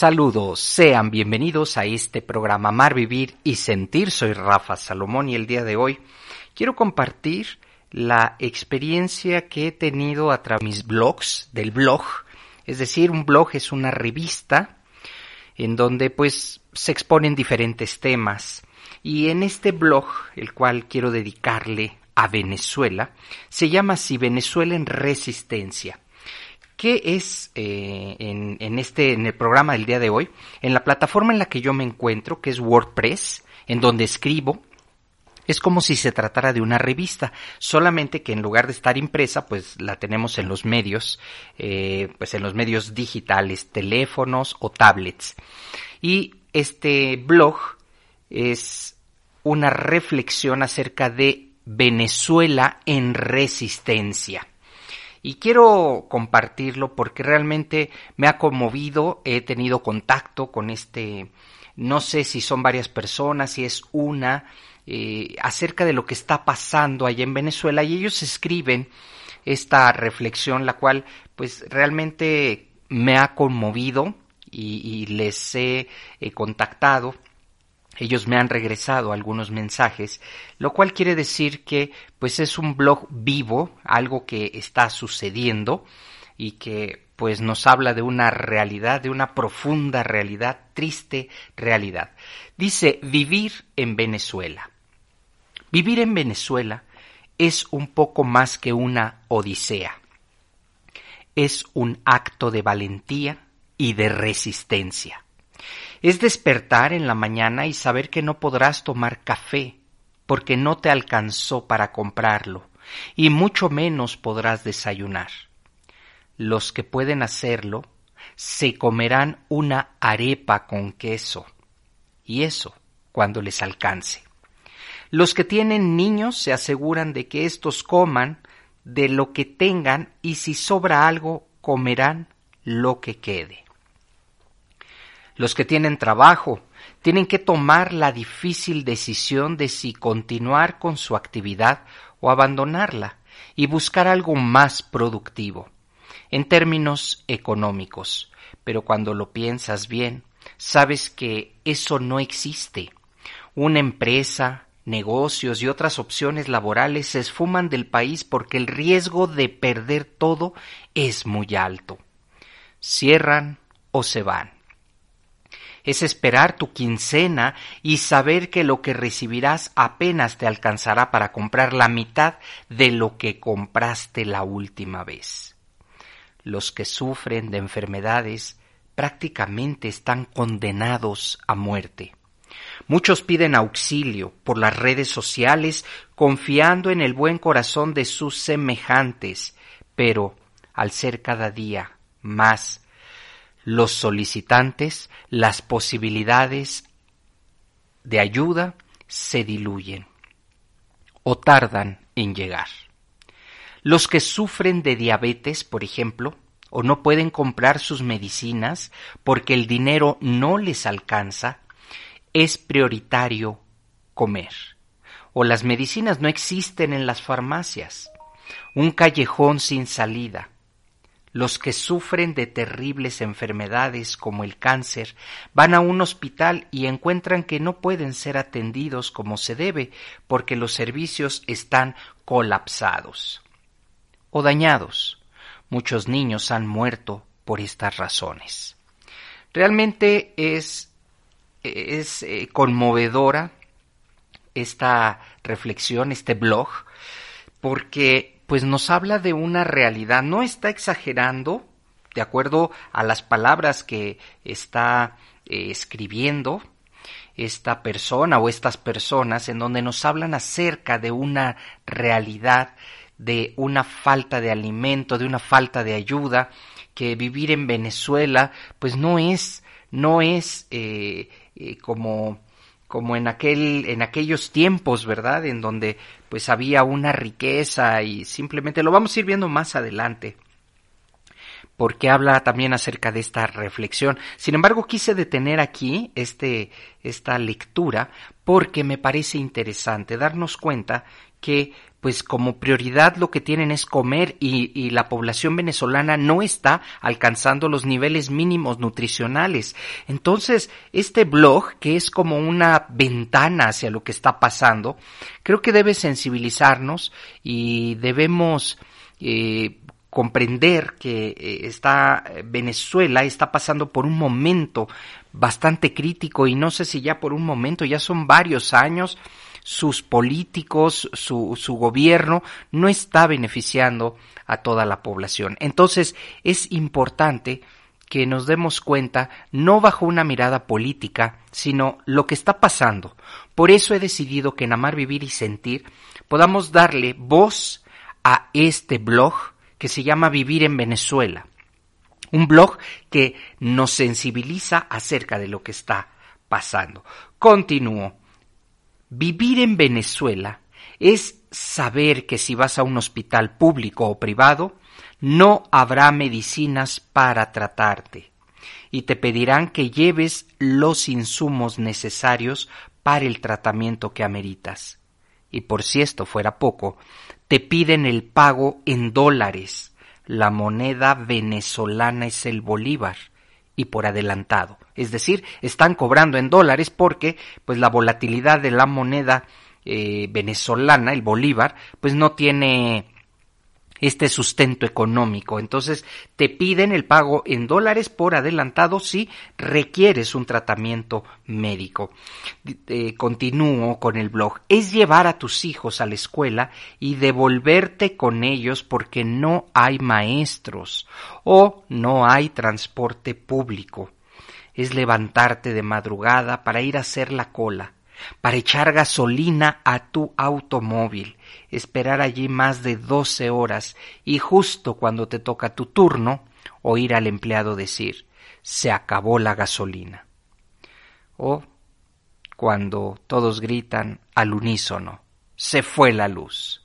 Saludos, sean bienvenidos a este programa Amar, Vivir y Sentir. Soy Rafa Salomón y el día de hoy quiero compartir la experiencia que he tenido a través de mis blogs, del blog. Es decir, un blog es una revista en donde pues se exponen diferentes temas. Y en este blog, el cual quiero dedicarle a Venezuela, se llama así Venezuela en Resistencia. ¿Qué es eh, en, en, este, en el programa del día de hoy? En la plataforma en la que yo me encuentro, que es WordPress, en donde escribo, es como si se tratara de una revista, solamente que en lugar de estar impresa, pues la tenemos en los medios, eh, pues en los medios digitales, teléfonos o tablets. Y este blog es una reflexión acerca de Venezuela en resistencia y quiero compartirlo porque realmente me ha conmovido, he tenido contacto con este, no sé si son varias personas, si es una, eh, acerca de lo que está pasando allá en Venezuela. Y ellos escriben esta reflexión, la cual pues realmente me ha conmovido y, les he contactado ellos me han regresado algunos mensajes, lo cual quiere decir que pues es un blog vivo, algo que está sucediendo y que pues nos habla de una realidad, de una profunda realidad, triste realidad. Dice vivir en Venezuela. Vivir en Venezuela es un poco más que una odisea. Es un acto de valentía y de resistencia es despertar en la mañana y saber que no podrás tomar café porque no te alcanzó para comprarlo, y mucho menos podrás desayunar. Los que pueden hacerlo se comerán una arepa con queso, y eso cuando les alcance. Los que tienen niños se aseguran de que éstos coman de lo que tengan y si sobra algo comerán lo que quede. Los que tienen trabajo tienen que tomar la difícil decisión de si continuar con su actividad o abandonarla y buscar algo más productivo, en términos económicos. Pero cuando lo piensas bien, sabes que eso no existe. Una empresa, negocios y otras opciones laborales se esfuman del país porque el riesgo de perder todo es muy alto. Cierran o se van es esperar tu quincena y saber que lo que recibirás apenas te alcanzará para comprar la mitad de lo que compraste la última vez. Los que sufren de enfermedades prácticamente están condenados a muerte. Muchos piden auxilio por las redes sociales confiando en el buen corazón de sus semejantes, pero al ser cada día más los solicitantes, las posibilidades de ayuda se diluyen o tardan en llegar. Los que sufren de diabetes, por ejemplo, o no pueden comprar sus medicinas porque el dinero no les alcanza, es prioritario comer. O las medicinas no existen en las farmacias. Un callejón sin salida los que sufren de terribles enfermedades como el cáncer van a un hospital y encuentran que no pueden ser atendidos como se debe porque los servicios están colapsados o dañados. Muchos niños han muerto por estas razones. Realmente es, es eh, conmovedora esta reflexión, este blog, porque pues nos habla de una realidad, no está exagerando, de acuerdo a las palabras que está eh, escribiendo esta persona o estas personas, en donde nos hablan acerca de una realidad, de una falta de alimento, de una falta de ayuda, que vivir en Venezuela, pues no es, no es eh, eh, como como en aquel en aquellos tiempos, ¿verdad? En donde pues había una riqueza y simplemente lo vamos a ir viendo más adelante porque habla también acerca de esta reflexión. Sin embargo, quise detener aquí este, esta lectura porque me parece interesante darnos cuenta que pues como prioridad lo que tienen es comer y, y, la población venezolana no está alcanzando los niveles mínimos nutricionales. Entonces, este blog, que es como una ventana hacia lo que está pasando, creo que debe sensibilizarnos y debemos eh, comprender que eh, está Venezuela está pasando por un momento bastante crítico y no sé si ya por un momento, ya son varios años sus políticos, su, su gobierno no está beneficiando a toda la población. Entonces es importante que nos demos cuenta no bajo una mirada política, sino lo que está pasando. Por eso he decidido que en Amar, Vivir y Sentir podamos darle voz a este blog que se llama Vivir en Venezuela. Un blog que nos sensibiliza acerca de lo que está pasando. Continúo. Vivir en Venezuela es saber que si vas a un hospital público o privado, no habrá medicinas para tratarte y te pedirán que lleves los insumos necesarios para el tratamiento que ameritas. Y por si esto fuera poco, te piden el pago en dólares. La moneda venezolana es el bolívar y por adelantado. Es decir, están cobrando en dólares porque pues la volatilidad de la moneda eh, venezolana, el bolívar, pues no tiene este sustento económico. Entonces te piden el pago en dólares por adelantado si requieres un tratamiento médico. Eh, continúo con el blog. Es llevar a tus hijos a la escuela y devolverte con ellos porque no hay maestros o no hay transporte público. Es levantarte de madrugada para ir a hacer la cola para echar gasolina a tu automóvil, esperar allí más de doce horas y justo cuando te toca tu turno, oír al empleado decir se acabó la gasolina. O cuando todos gritan al unísono se fue la luz.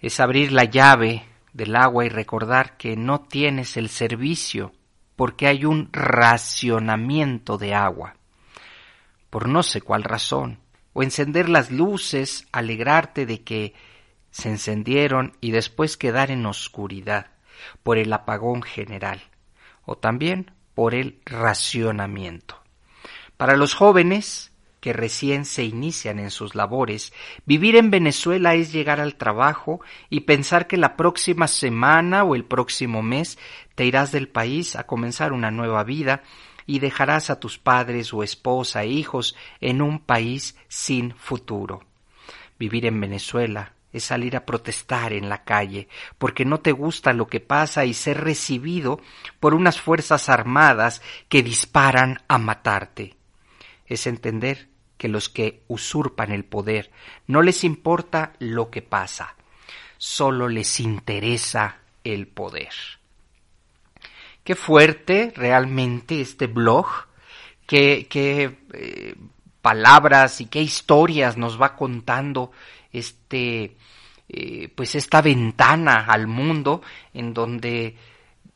Es abrir la llave del agua y recordar que no tienes el servicio porque hay un racionamiento de agua por no sé cuál razón, o encender las luces, alegrarte de que se encendieron y después quedar en oscuridad por el apagón general, o también por el racionamiento. Para los jóvenes que recién se inician en sus labores, vivir en Venezuela es llegar al trabajo y pensar que la próxima semana o el próximo mes te irás del país a comenzar una nueva vida y dejarás a tus padres o esposa e hijos en un país sin futuro. Vivir en Venezuela es salir a protestar en la calle porque no te gusta lo que pasa y ser recibido por unas fuerzas armadas que disparan a matarte. Es entender que los que usurpan el poder no les importa lo que pasa, solo les interesa el poder. Qué fuerte realmente este blog, qué, eh, palabras y qué historias nos va contando este, eh, pues esta ventana al mundo en donde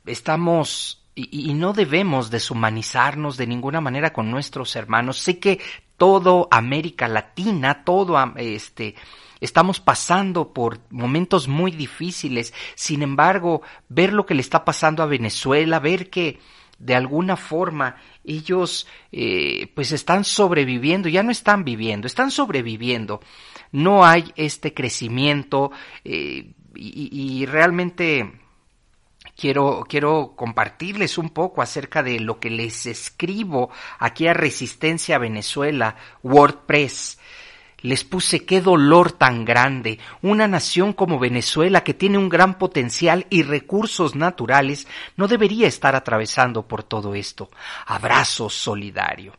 estamos y, no debemos deshumanizarnos de ninguna manera con nuestros hermanos. Sé que todo América Latina, todo este Estamos pasando por momentos muy difíciles. Sin embargo, ver lo que le está pasando a Venezuela, ver que de alguna forma ellos eh, pues están sobreviviendo, ya no están viviendo, están sobreviviendo. No hay este crecimiento eh, y realmente quiero, quiero compartirles un poco acerca de lo que les escribo aquí a Resistencia Venezuela, WordPress. Les puse qué dolor tan grande. Una nación como Venezuela, que tiene un gran potencial y recursos naturales, no debería estar atravesando por todo esto. Abrazo solidario.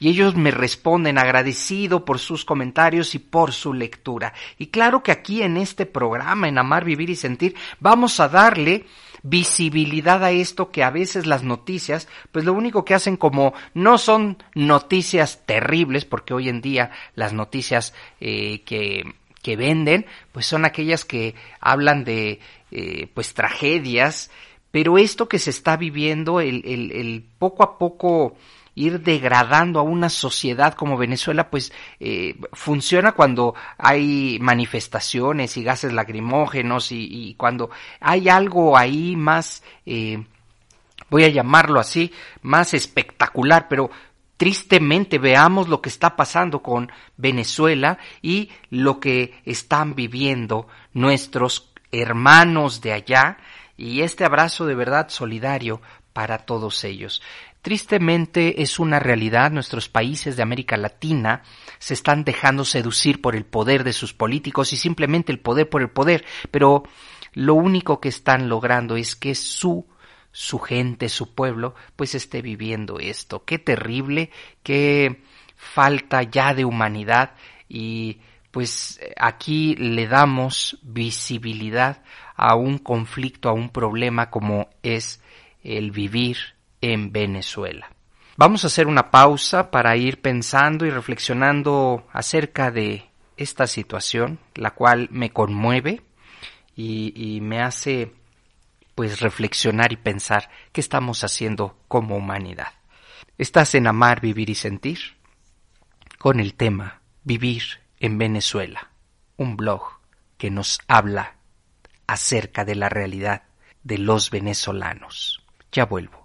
Y ellos me responden agradecido por sus comentarios y por su lectura. Y claro que aquí en este programa, en Amar, Vivir y Sentir, vamos a darle visibilidad a esto que a veces las noticias, pues lo único que hacen como no son noticias terribles, porque hoy en día las noticias eh, que, que venden, pues son aquellas que hablan de eh, pues tragedias, pero esto que se está viviendo, el, el, el poco a poco ir degradando a una sociedad como Venezuela, pues eh, funciona cuando hay manifestaciones y gases lacrimógenos y, cuando hay algo ahí más, eh, voy a llamarlo así, más espectacular, pero tristemente veamos lo que está pasando con Venezuela y lo que están viviendo nuestros hermanos de allá y este abrazo de verdad solidario para todos ellos. Tristemente es una realidad, nuestros países de América Latina se están dejando seducir por el poder de sus políticos y simplemente el poder por el poder, pero lo único que están logrando es que su su gente, su pueblo, pues esté viviendo esto. Qué terrible, qué falta ya de humanidad y pues aquí le damos visibilidad a un conflicto, a un problema como es el vivir en Venezuela. Vamos a hacer una pausa para ir pensando y reflexionando acerca de esta situación, la cual me conmueve y, me hace pues reflexionar y pensar qué estamos haciendo como humanidad. Estás en Amar, Vivir y Sentir con el tema Vivir en Venezuela, un blog que nos habla acerca de la realidad de los venezolanos. Ya vuelvo.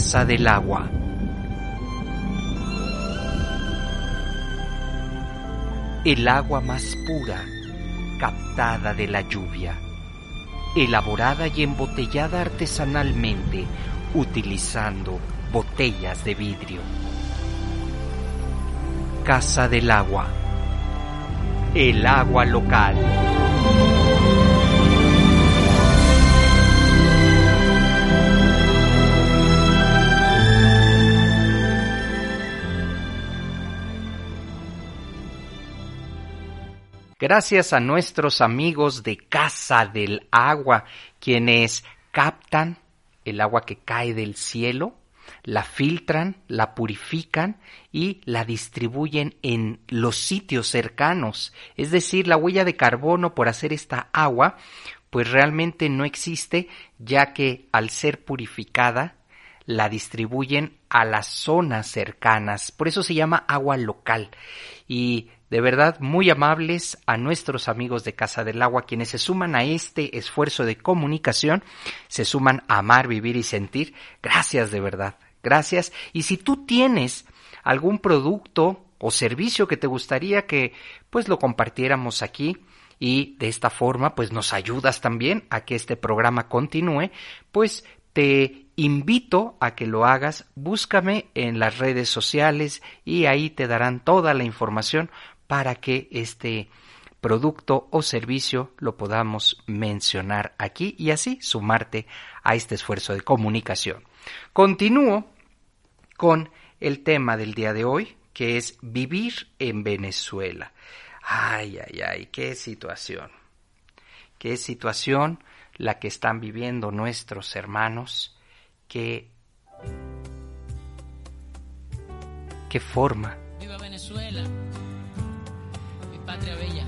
Casa del Agua. El agua más pura, captada de la lluvia, elaborada y embotellada artesanalmente utilizando botellas de vidrio. Casa del Agua. El agua local. Gracias a nuestros amigos de Casa del Agua, quienes captan el agua que cae del cielo, la filtran, la purifican y la distribuyen en los sitios cercanos. Es decir, la huella de carbono por hacer esta agua, pues realmente no existe, ya que al ser purificada, la distribuyen a las zonas cercanas. Por eso se llama agua local. Y de verdad muy amables a nuestros amigos de Casa del Agua, quienes se suman a este esfuerzo de comunicación, se suman a amar, vivir y sentir. Gracias de verdad, gracias. Y si tú tienes algún producto o servicio que te gustaría que pues lo compartiéramos aquí y de esta forma pues nos ayudas también a que este programa continúe, pues te invito a que lo hagas, búscame en las redes sociales y ahí te darán toda la información para que este producto o servicio lo podamos mencionar aquí y así sumarte a este esfuerzo de comunicación. Continúo con el tema del día de hoy, que es vivir en Venezuela. Ay, ay, ay, qué situación. Qué situación la que están viviendo nuestros hermanos, que qué forma. Viva Venezuela, patria bella.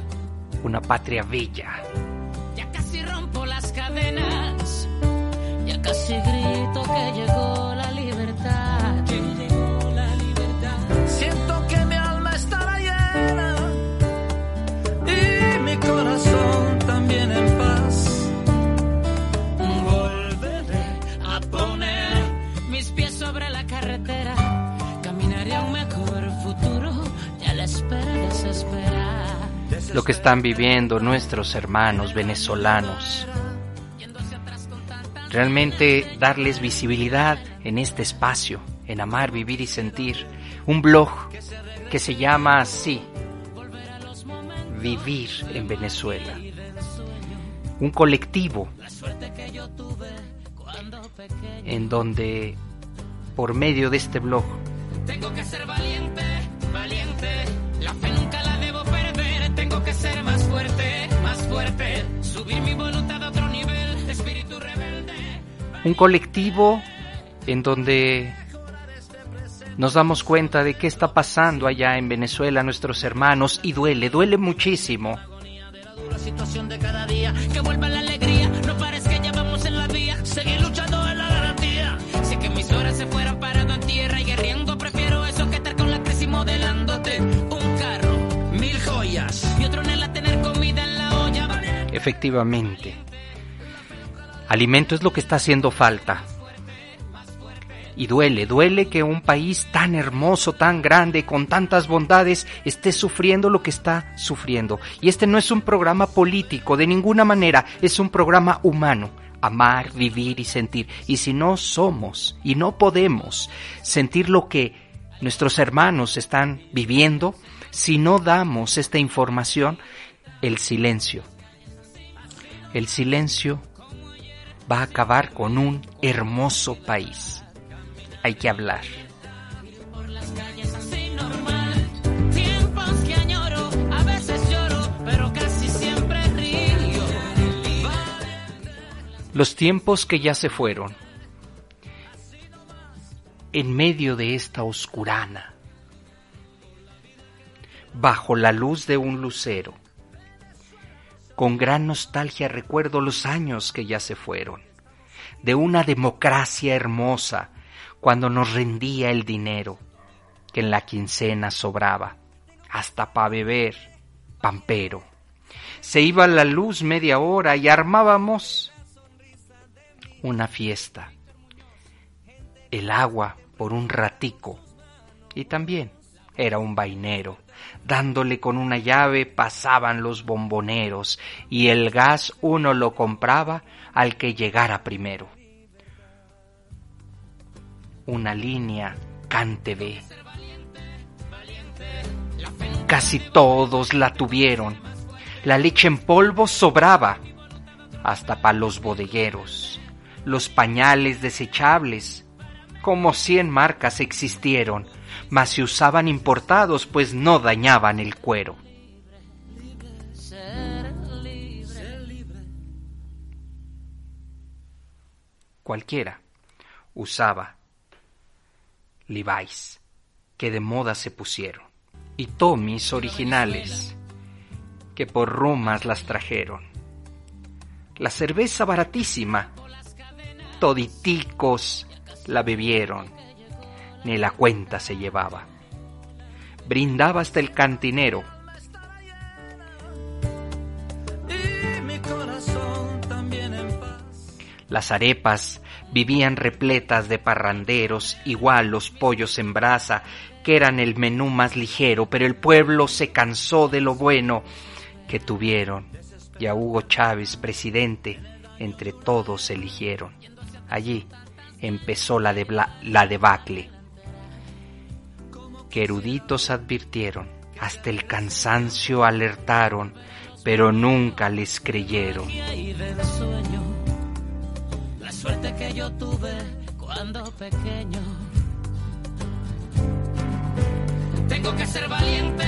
Una patria bella. Ya casi rompo las cadenas, ya casi grito que llegó la Lo que están viviendo nuestros hermanos venezolanos. Realmente darles visibilidad en este espacio, en Amar, Vivir y Sentir. Un blog que se llama así, Vivir en Venezuela. Un colectivo en donde por medio de este blog Tengo que ser valiente, valiente. La fe un colectivo en donde nos damos cuenta de qué está pasando allá en Venezuela a nuestros hermanos y duele, duele muchísimo. Efectivamente. Alimento es lo que está haciendo falta. Y duele, duele que un país tan hermoso, tan grande, con tantas bondades, esté sufriendo lo que está sufriendo. Y este no es un programa político, de ninguna manera, es un programa humano. Amar, vivir y sentir. Y si no somos y no podemos sentir lo que nuestros hermanos están viviendo, si no damos esta información, el silencio. El silencio va a acabar con un hermoso país. Hay que hablar. Los tiempos que ya se fueron. En medio de esta oscurana. Bajo la luz de un lucero. Con gran nostalgia recuerdo los años que ya se fueron. De una democracia hermosa cuando nos rendía el dinero que en la quincena sobraba, hasta pa' beber, pampero. Se iba la luz media hora y armábamos una fiesta. El agua por un ratico y también era un vainero. Dándole con una llave pasaban los bomboneros y el gas uno lo compraba al que llegara primero una línea CanTV. Casi todos la tuvieron. La leche en polvo sobraba, hasta para los bodegueros. Los pañales desechables, como cien marcas existieron, mas se usaban importados pues no dañaban el cuero. Cualquiera usaba Levi's, que de moda se pusieron, y Tommy's originales, que por Romas las trajeron. La cerveza baratísima, toditicos la bebieron, ni la cuenta se llevaba. Brindaba hasta el cantinero. Las arepas vivían repletas de parranderos, igual los pollos en brasa, que eran el menú más ligero, pero el pueblo se cansó de lo bueno que tuvieron, y a Hugo Chávez, presidente, entre todos eligieron. Allí empezó la, la debacle, que eruditos advirtieron, hasta el cansancio alertaron, pero nunca les creyeron. La suerte que yo tuve cuando pequeño. Tengo que ser valiente,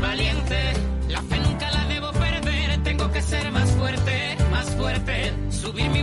valiente. La fe nunca la debo perder. Tengo que ser más fuerte, más fuerte. Subir mi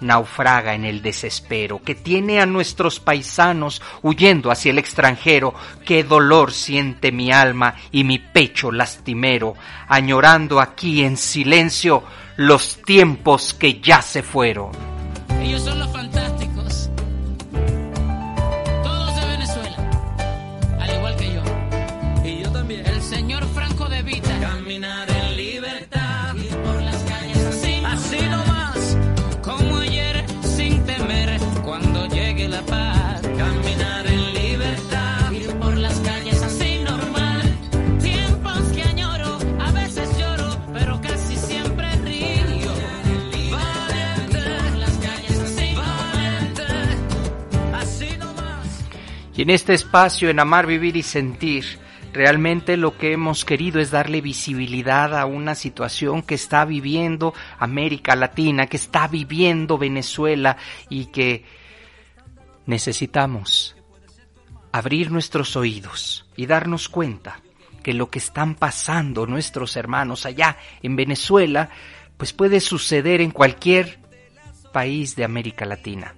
naufraga en el desespero, que tiene a nuestros paisanos huyendo hacia el extranjero, qué dolor siente mi alma y mi pecho lastimero, añorando aquí en silencio los tiempos que ya se fueron. Ellos son los fantásticos. Todos de Venezuela. Al igual que yo. Y yo también. El señor Franco de Vita. Caminar Y en este espacio, en Amar, Vivir y Sentir, realmente lo que hemos querido es darle visibilidad a una situación que está viviendo América Latina, que está viviendo Venezuela y que necesitamos abrir nuestros oídos y darnos cuenta que lo que están pasando nuestros hermanos allá en Venezuela, pues puede suceder en cualquier país de América Latina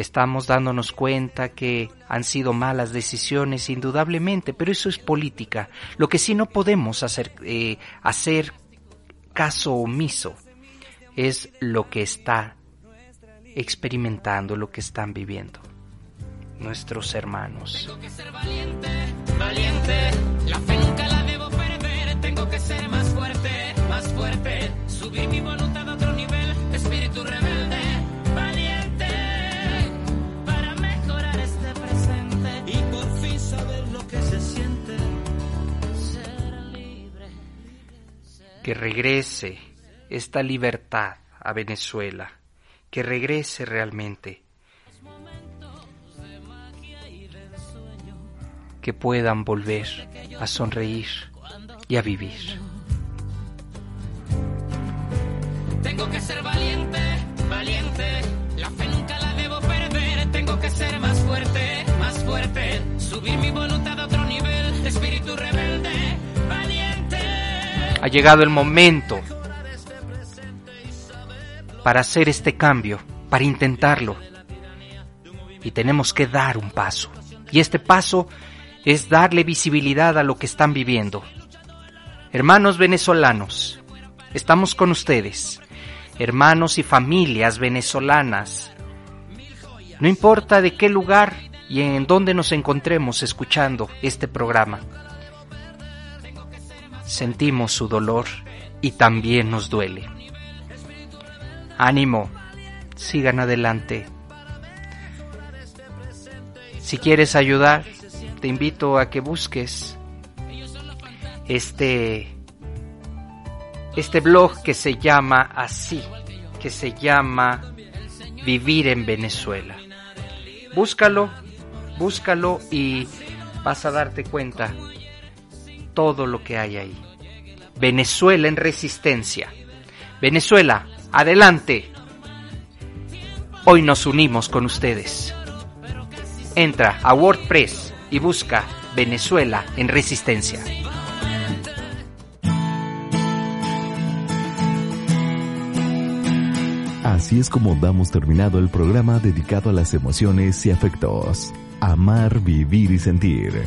estamos dándonos cuenta que han sido malas decisiones indudablemente, pero eso es política. Lo que sí no podemos hacer, eh, hacer caso omiso es lo que está experimentando, lo que están viviendo nuestros hermanos. Tengo que ser valiente, valiente. La fe nunca la debo perder. Tengo que ser más fuerte, más fuerte. Subir mi voluntad Que regrese esta libertad a Venezuela, que regrese realmente, que puedan volver a sonreír y a vivir. Tengo que ser valiente, valiente. La fe nunca la debo perder. Tengo que ser más fuerte, más fuerte. Subir mi voluntad a otro nivel. Espíritu rebelde. Ha llegado el momento para hacer este cambio, para intentarlo. Y tenemos que dar un paso. Y este paso es darle visibilidad a lo que están viviendo. Hermanos venezolanos, estamos con ustedes. Hermanos y familias venezolanas. No importa de qué lugar y en dónde nos encontremos escuchando este programa. Sentimos su dolor y también nos duele. Ánimo, sigan adelante. Si quieres ayudar, te invito a que busques este este blog que se llama así, que se llama Vivir en Venezuela. Búscalo, búscalo y vas a darte cuenta todo lo que hay ahí. Venezuela en resistencia. Venezuela, adelante. Hoy nos unimos con ustedes. Entra a WordPress y busca Venezuela en resistencia. Así es como damos terminado el programa dedicado a las emociones y afectos. Amar, vivir y sentir.